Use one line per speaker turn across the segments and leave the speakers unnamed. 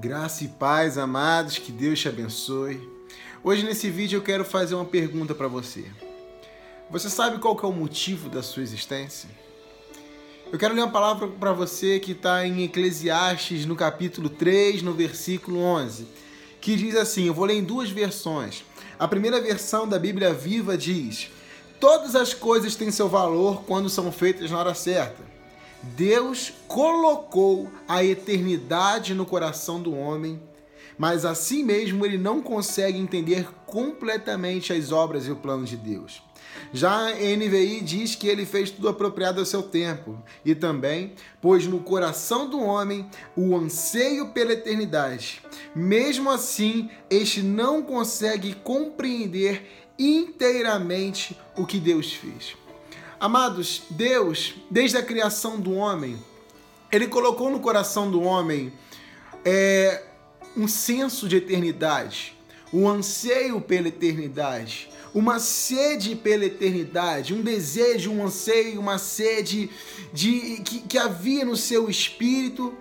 Graça e paz, amados, que Deus te abençoe. Hoje nesse vídeo eu quero fazer uma pergunta para você. Você sabe qual é o motivo da sua existência? Eu quero ler uma palavra para você que está em Eclesiastes, no capítulo 3, no versículo 11, que diz assim: eu vou ler em duas versões. A primeira versão da Bíblia Viva diz: Todas as coisas têm seu valor quando são feitas na hora certa. Deus colocou a eternidade no coração do homem, mas assim mesmo ele não consegue entender completamente as obras e o plano de Deus. Já a NVI diz que ele fez tudo apropriado ao seu tempo e também pôs no coração do homem o anseio pela eternidade. Mesmo assim, este não consegue compreender inteiramente o que Deus fez. Amados, Deus, desde a criação do homem, ele colocou no coração do homem é, um senso de eternidade, um anseio pela eternidade, uma sede pela eternidade, um desejo, um anseio, uma sede de que, que havia no seu espírito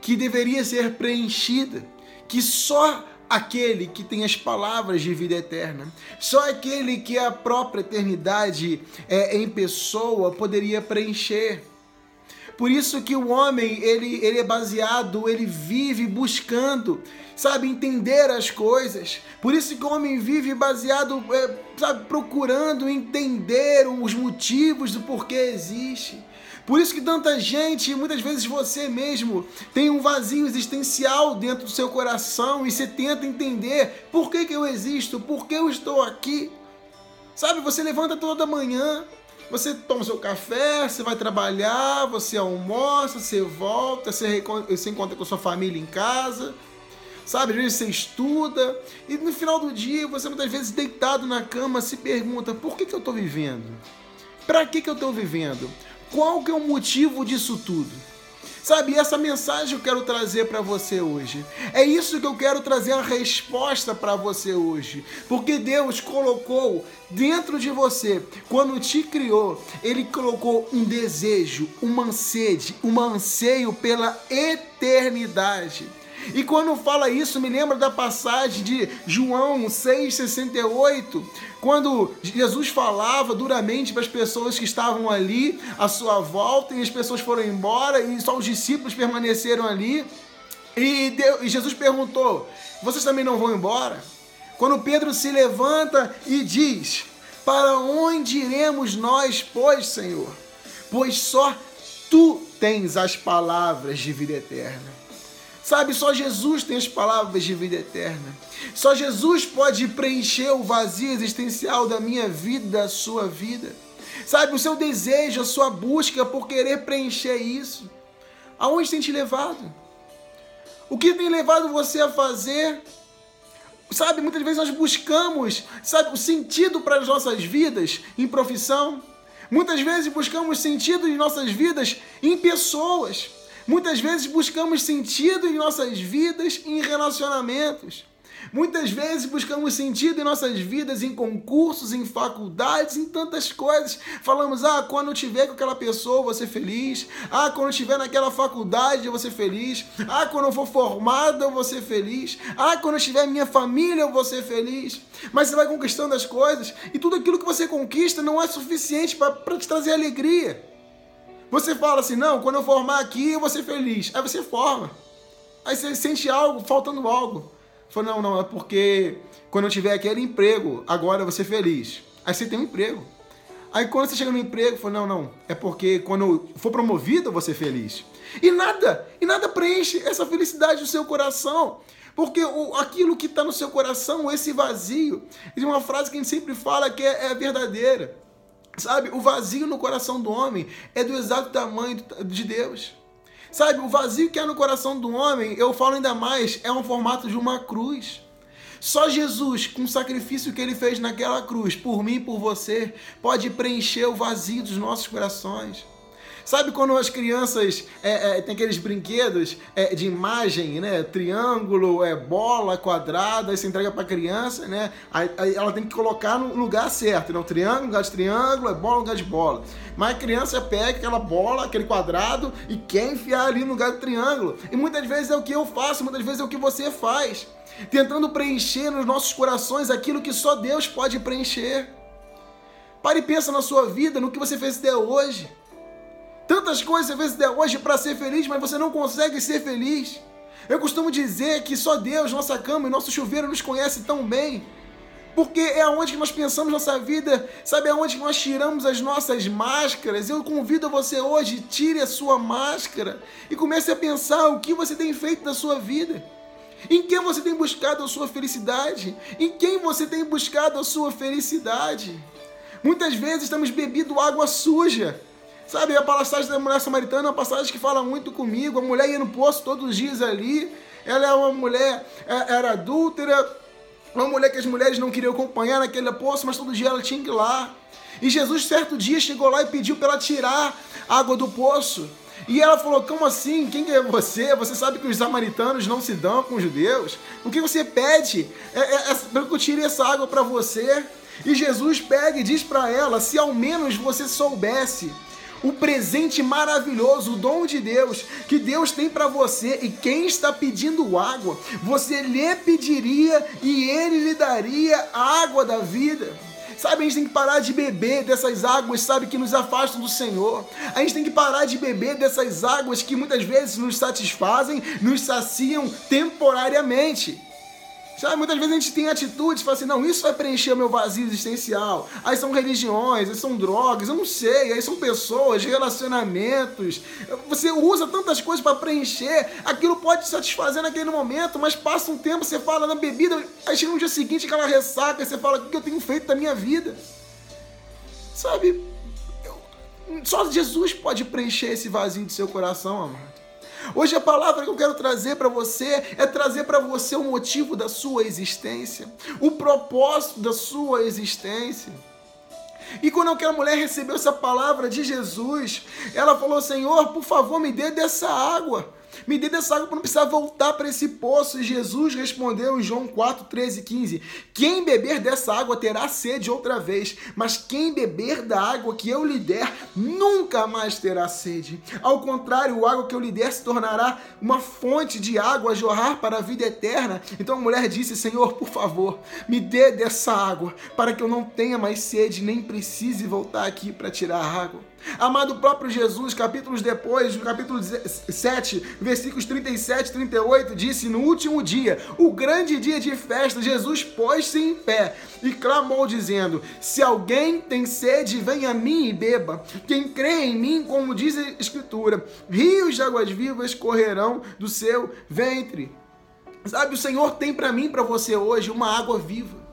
que deveria ser preenchida, que só aquele que tem as palavras de vida eterna. Só aquele que a própria eternidade é, em pessoa poderia preencher. Por isso que o homem, ele, ele é baseado, ele vive buscando, sabe, entender as coisas. Por isso que o homem vive baseado, é, sabe, procurando entender os motivos do porquê existe. Por isso que tanta gente, muitas vezes você mesmo, tem um vazio existencial dentro do seu coração e você tenta entender por que, que eu existo, por que eu estou aqui. Sabe, você levanta toda manhã, você toma seu café, você vai trabalhar, você almoça, você volta, você, você encontra com sua família em casa, sabe? Às vezes você estuda e no final do dia você muitas vezes deitado na cama se pergunta: por que, que eu estou vivendo? Para que, que eu estou vivendo? Qual que é o motivo disso tudo? Sabe, essa mensagem eu quero trazer para você hoje. É isso que eu quero trazer a resposta para você hoje. Porque Deus colocou dentro de você, quando te criou, ele colocou um desejo, uma sede, um anseio pela eternidade. E quando fala isso, me lembra da passagem de João 6,68, quando Jesus falava duramente para as pessoas que estavam ali à sua volta, e as pessoas foram embora, e só os discípulos permaneceram ali. E, Deus, e Jesus perguntou: Vocês também não vão embora? Quando Pedro se levanta e diz: Para onde iremos nós, pois, Senhor? Pois só tu tens as palavras de vida eterna. Sabe, só Jesus tem as palavras de vida eterna. Só Jesus pode preencher o vazio existencial da minha vida, da sua vida. Sabe, o seu desejo, a sua busca por querer preencher isso. Aonde tem te levado? O que tem levado você a fazer? Sabe, muitas vezes nós buscamos, sabe, o sentido para as nossas vidas em profissão. Muitas vezes buscamos sentido em nossas vidas em pessoas. Muitas vezes buscamos sentido em nossas vidas em relacionamentos. Muitas vezes buscamos sentido em nossas vidas em concursos, em faculdades, em tantas coisas. Falamos: "Ah, quando eu tiver com aquela pessoa, eu vou ser feliz. Ah, quando eu estiver naquela faculdade, eu vou ser feliz. Ah, quando eu for formado, eu vou ser feliz. Ah, quando eu tiver minha família, eu vou ser feliz." Mas você vai conquistando as coisas e tudo aquilo que você conquista não é suficiente para te trazer alegria. Você fala assim, não, quando eu formar aqui eu vou ser feliz. Aí você forma. Aí você sente algo, faltando algo. Fala, não, não, é porque quando eu tiver aquele emprego, agora eu vou ser feliz. Aí você tem um emprego. Aí quando você chega no emprego, fala, não, não, é porque quando eu for promovido eu vou ser feliz. E nada, e nada preenche essa felicidade do seu coração. Porque o, aquilo que está no seu coração, esse vazio, é uma frase que a gente sempre fala que é, é verdadeira. Sabe, o vazio no coração do homem é do exato tamanho de Deus. Sabe, o vazio que há no coração do homem, eu falo ainda mais, é um formato de uma cruz. Só Jesus, com o sacrifício que ele fez naquela cruz, por mim e por você, pode preencher o vazio dos nossos corações. Sabe quando as crianças é, é, tem aqueles brinquedos é, de imagem, né? Triângulo, é bola, quadrada, aí você entrega para a criança, né? Aí, aí, ela tem que colocar no lugar certo, né? O triângulo, lugar de triângulo, é bola, lugar de bola. Mas a criança pega aquela bola, aquele quadrado e quer enfiar ali no lugar do triângulo. E muitas vezes é o que eu faço, muitas vezes é o que você faz, tentando preencher nos nossos corações aquilo que só Deus pode preencher. Pare e pensa na sua vida, no que você fez até hoje. Tantas coisas você fez até hoje para ser feliz, mas você não consegue ser feliz. Eu costumo dizer que só Deus, nossa cama e nosso chuveiro nos conhece tão bem. Porque é aonde que nós pensamos nossa vida, sabe aonde que nós tiramos as nossas máscaras. Eu convido você hoje, tire a sua máscara e comece a pensar o que você tem feito da sua vida. Em quem você tem buscado a sua felicidade? Em quem você tem buscado a sua felicidade? Muitas vezes estamos bebendo água suja. Sabe, a passagem da mulher samaritana é uma passagem que fala muito comigo. A mulher ia no poço todos os dias ali. Ela é uma mulher, é, era adúltera, uma mulher que as mulheres não queriam acompanhar naquele poço, mas todo dia ela tinha que ir lá. E Jesus, certo dia, chegou lá e pediu para ela tirar a água do poço. E ela falou: Como assim? Quem é você? Você sabe que os samaritanos não se dão com os judeus? O que você pede? É, é, é para que eu tire essa água para você. E Jesus pega e diz para ela: Se ao menos você soubesse o presente maravilhoso, o dom de Deus que Deus tem para você e quem está pedindo água, você lhe pediria e ele lhe daria a água da vida. Sabe, a gente tem que parar de beber dessas águas, sabe, que nos afastam do Senhor. A gente tem que parar de beber dessas águas que muitas vezes nos satisfazem, nos saciam temporariamente. Sabe, muitas vezes a gente tem atitudes, fala assim, não, isso vai preencher o meu vazio existencial. Aí são religiões, aí são drogas, eu não sei, aí são pessoas, relacionamentos. Você usa tantas coisas para preencher, aquilo pode satisfazer naquele momento, mas passa um tempo, você fala na bebida, aí chega no dia seguinte aquela ressaca, você fala, o que eu tenho feito da minha vida? Sabe, eu, só Jesus pode preencher esse vazio de seu coração, amado. Hoje a palavra que eu quero trazer para você é trazer para você o motivo da sua existência, o propósito da sua existência. E quando aquela mulher recebeu essa palavra de Jesus, ela falou: Senhor, por favor, me dê dessa água. Me dê dessa água para não precisar voltar para esse poço. E Jesus respondeu em João 4, 13 e 15: Quem beber dessa água terá sede outra vez, mas quem beber da água que eu lhe der nunca mais terá sede. Ao contrário, a água que eu lhe der se tornará uma fonte de água a jorrar para a vida eterna. Então a mulher disse: Senhor, por favor, me dê dessa água para que eu não tenha mais sede, nem precise voltar aqui para tirar a água. Amado próprio Jesus, capítulos depois, capítulo 7, versículos 37 e 38, disse: No último dia, o grande dia de festa, Jesus pôs-se em pé e clamou, dizendo: Se alguém tem sede, venha a mim e beba. Quem crê em mim, como diz a Escritura, rios de águas vivas correrão do seu ventre. Sabe, o Senhor tem para mim, para você hoje, uma água viva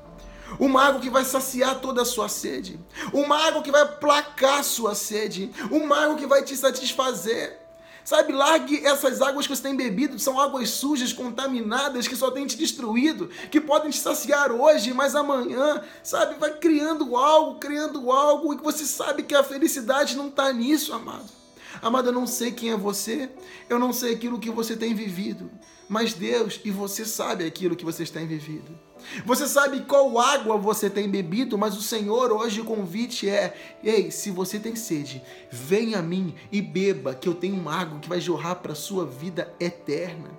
uma água que vai saciar toda a sua sede, uma água que vai placar sua sede, uma água que vai te satisfazer. Sabe, largue essas águas que você tem bebido, são águas sujas, contaminadas, que só tem te destruído, que podem te saciar hoje, mas amanhã, sabe, vai criando algo, criando algo, e que você sabe que a felicidade não está nisso, amado. Amado, eu não sei quem é você, eu não sei aquilo que você tem vivido, mas Deus e você sabe aquilo que vocês têm vivido. Você sabe qual água você tem bebido, mas o Senhor hoje o convite é: ei, se você tem sede, venha a mim e beba, que eu tenho uma água que vai jorrar para a sua vida eterna.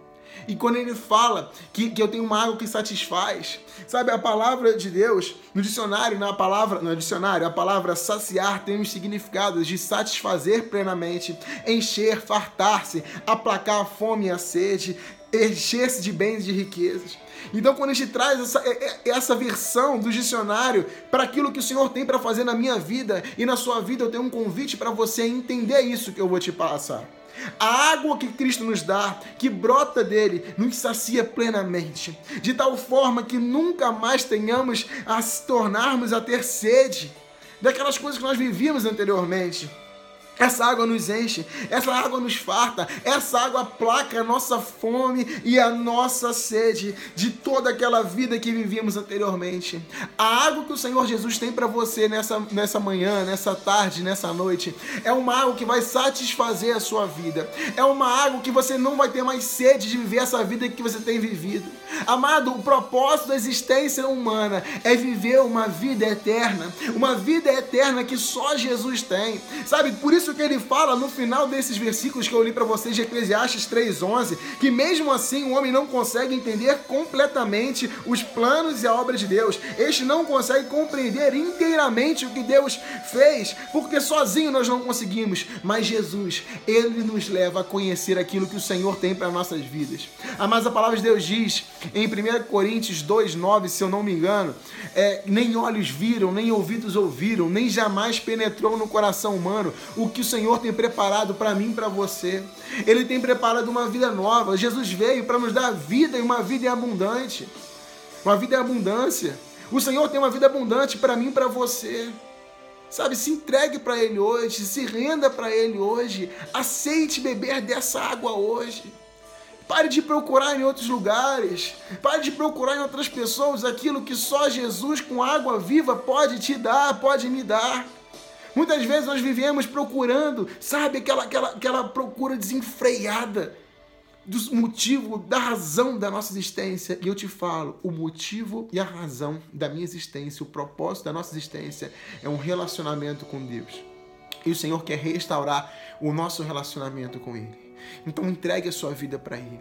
E quando ele fala que, que eu tenho uma água que satisfaz, sabe, a palavra de Deus, no dicionário, na palavra, no dicionário, a palavra saciar tem os significados de satisfazer plenamente, encher, fartar-se, aplacar a fome e a sede, encher-se de bens e de riquezas. Então, quando a gente traz essa, é, é, essa versão do dicionário para aquilo que o Senhor tem para fazer na minha vida e na sua vida, eu tenho um convite para você entender isso que eu vou te passar. A água que Cristo nos dá, que brota dele, nos sacia plenamente, de tal forma que nunca mais tenhamos a se tornarmos a ter sede daquelas coisas que nós vivíamos anteriormente. Essa água nos enche, essa água nos farta, essa água placa a nossa fome e a nossa sede de toda aquela vida que vivíamos anteriormente. A água que o Senhor Jesus tem para você nessa, nessa manhã, nessa tarde, nessa noite, é uma água que vai satisfazer a sua vida. É uma água que você não vai ter mais sede de viver essa vida que você tem vivido. Amado, o propósito da existência humana é viver uma vida eterna, uma vida eterna que só Jesus tem. Sabe, por isso isso que ele fala no final desses versículos que eu li para vocês de Eclesiastes 3:11, que mesmo assim o homem não consegue entender completamente os planos e a obra de Deus. Este não consegue compreender inteiramente o que Deus fez, porque sozinho nós não conseguimos, mas Jesus, ele nos leva a conhecer aquilo que o Senhor tem para nossas vidas. Ah, mas a palavra de Deus diz em 1 Coríntios 2:9, se eu não me engano, é, nem olhos viram, nem ouvidos ouviram, nem jamais penetrou no coração humano o que o Senhor tem preparado para mim para você. Ele tem preparado uma vida nova. Jesus veio para nos dar vida e uma vida em abundante. Uma vida em abundância. O Senhor tem uma vida abundante para mim para você. Sabe, se entregue para Ele hoje, se renda para Ele hoje, aceite beber dessa água hoje. Pare de procurar em outros lugares, pare de procurar em outras pessoas aquilo que só Jesus com água viva pode te dar, pode me dar. Muitas vezes nós vivemos procurando, sabe, aquela, aquela, aquela procura desenfreada do motivo, da razão da nossa existência. E eu te falo, o motivo e a razão da minha existência, o propósito da nossa existência é um relacionamento com Deus. E o Senhor quer restaurar o nosso relacionamento com Ele. Então entregue a sua vida para Ele.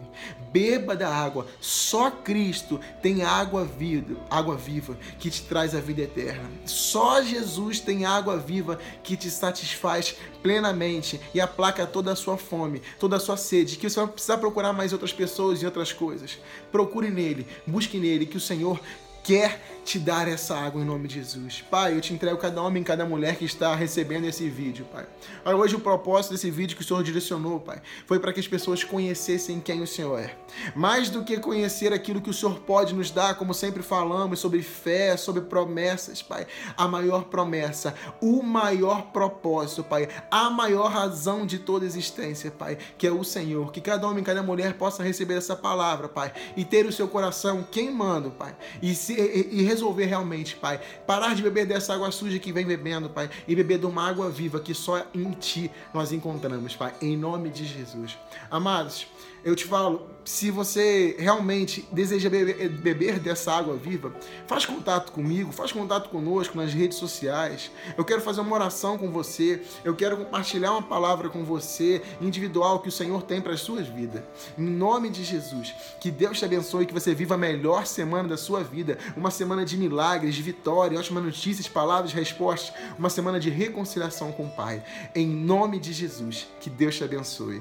Beba da água. Só Cristo tem água viva, água viva que te traz a vida eterna. Só Jesus tem água viva que te satisfaz plenamente e aplaca toda a sua fome, toda a sua sede, que você vai precisar procurar mais outras pessoas e outras coisas. Procure nele, busque nele, que o Senhor quer te dar essa água em nome de Jesus. Pai, eu te entrego cada homem, cada mulher que está recebendo esse vídeo, Pai. Olha, hoje o propósito desse vídeo que o Senhor direcionou, Pai, foi para que as pessoas conhecessem quem o Senhor é. Mais do que conhecer aquilo que o Senhor pode nos dar, como sempre falamos, sobre fé, sobre promessas, Pai. A maior promessa, o maior propósito, Pai. A maior razão de toda existência, Pai, que é o Senhor. Que cada homem, cada mulher possa receber essa palavra, Pai, e ter o seu coração queimando, Pai. E se e, e resolver realmente, Pai, parar de beber dessa água suja que vem bebendo, Pai, e beber de uma água viva que só em Ti nós encontramos, Pai, em nome de Jesus. Amados, eu te falo, se você realmente deseja beber, beber, dessa água viva, faz contato comigo, faz contato conosco nas redes sociais. Eu quero fazer uma oração com você, eu quero compartilhar uma palavra com você, individual, que o Senhor tem para as suas vidas. Em nome de Jesus, que Deus te abençoe, que você viva a melhor semana da sua vida, uma semana de milagres, de vitória, ótimas notícias, palavras, respostas, uma semana de reconciliação com o Pai. Em nome de Jesus, que Deus te abençoe.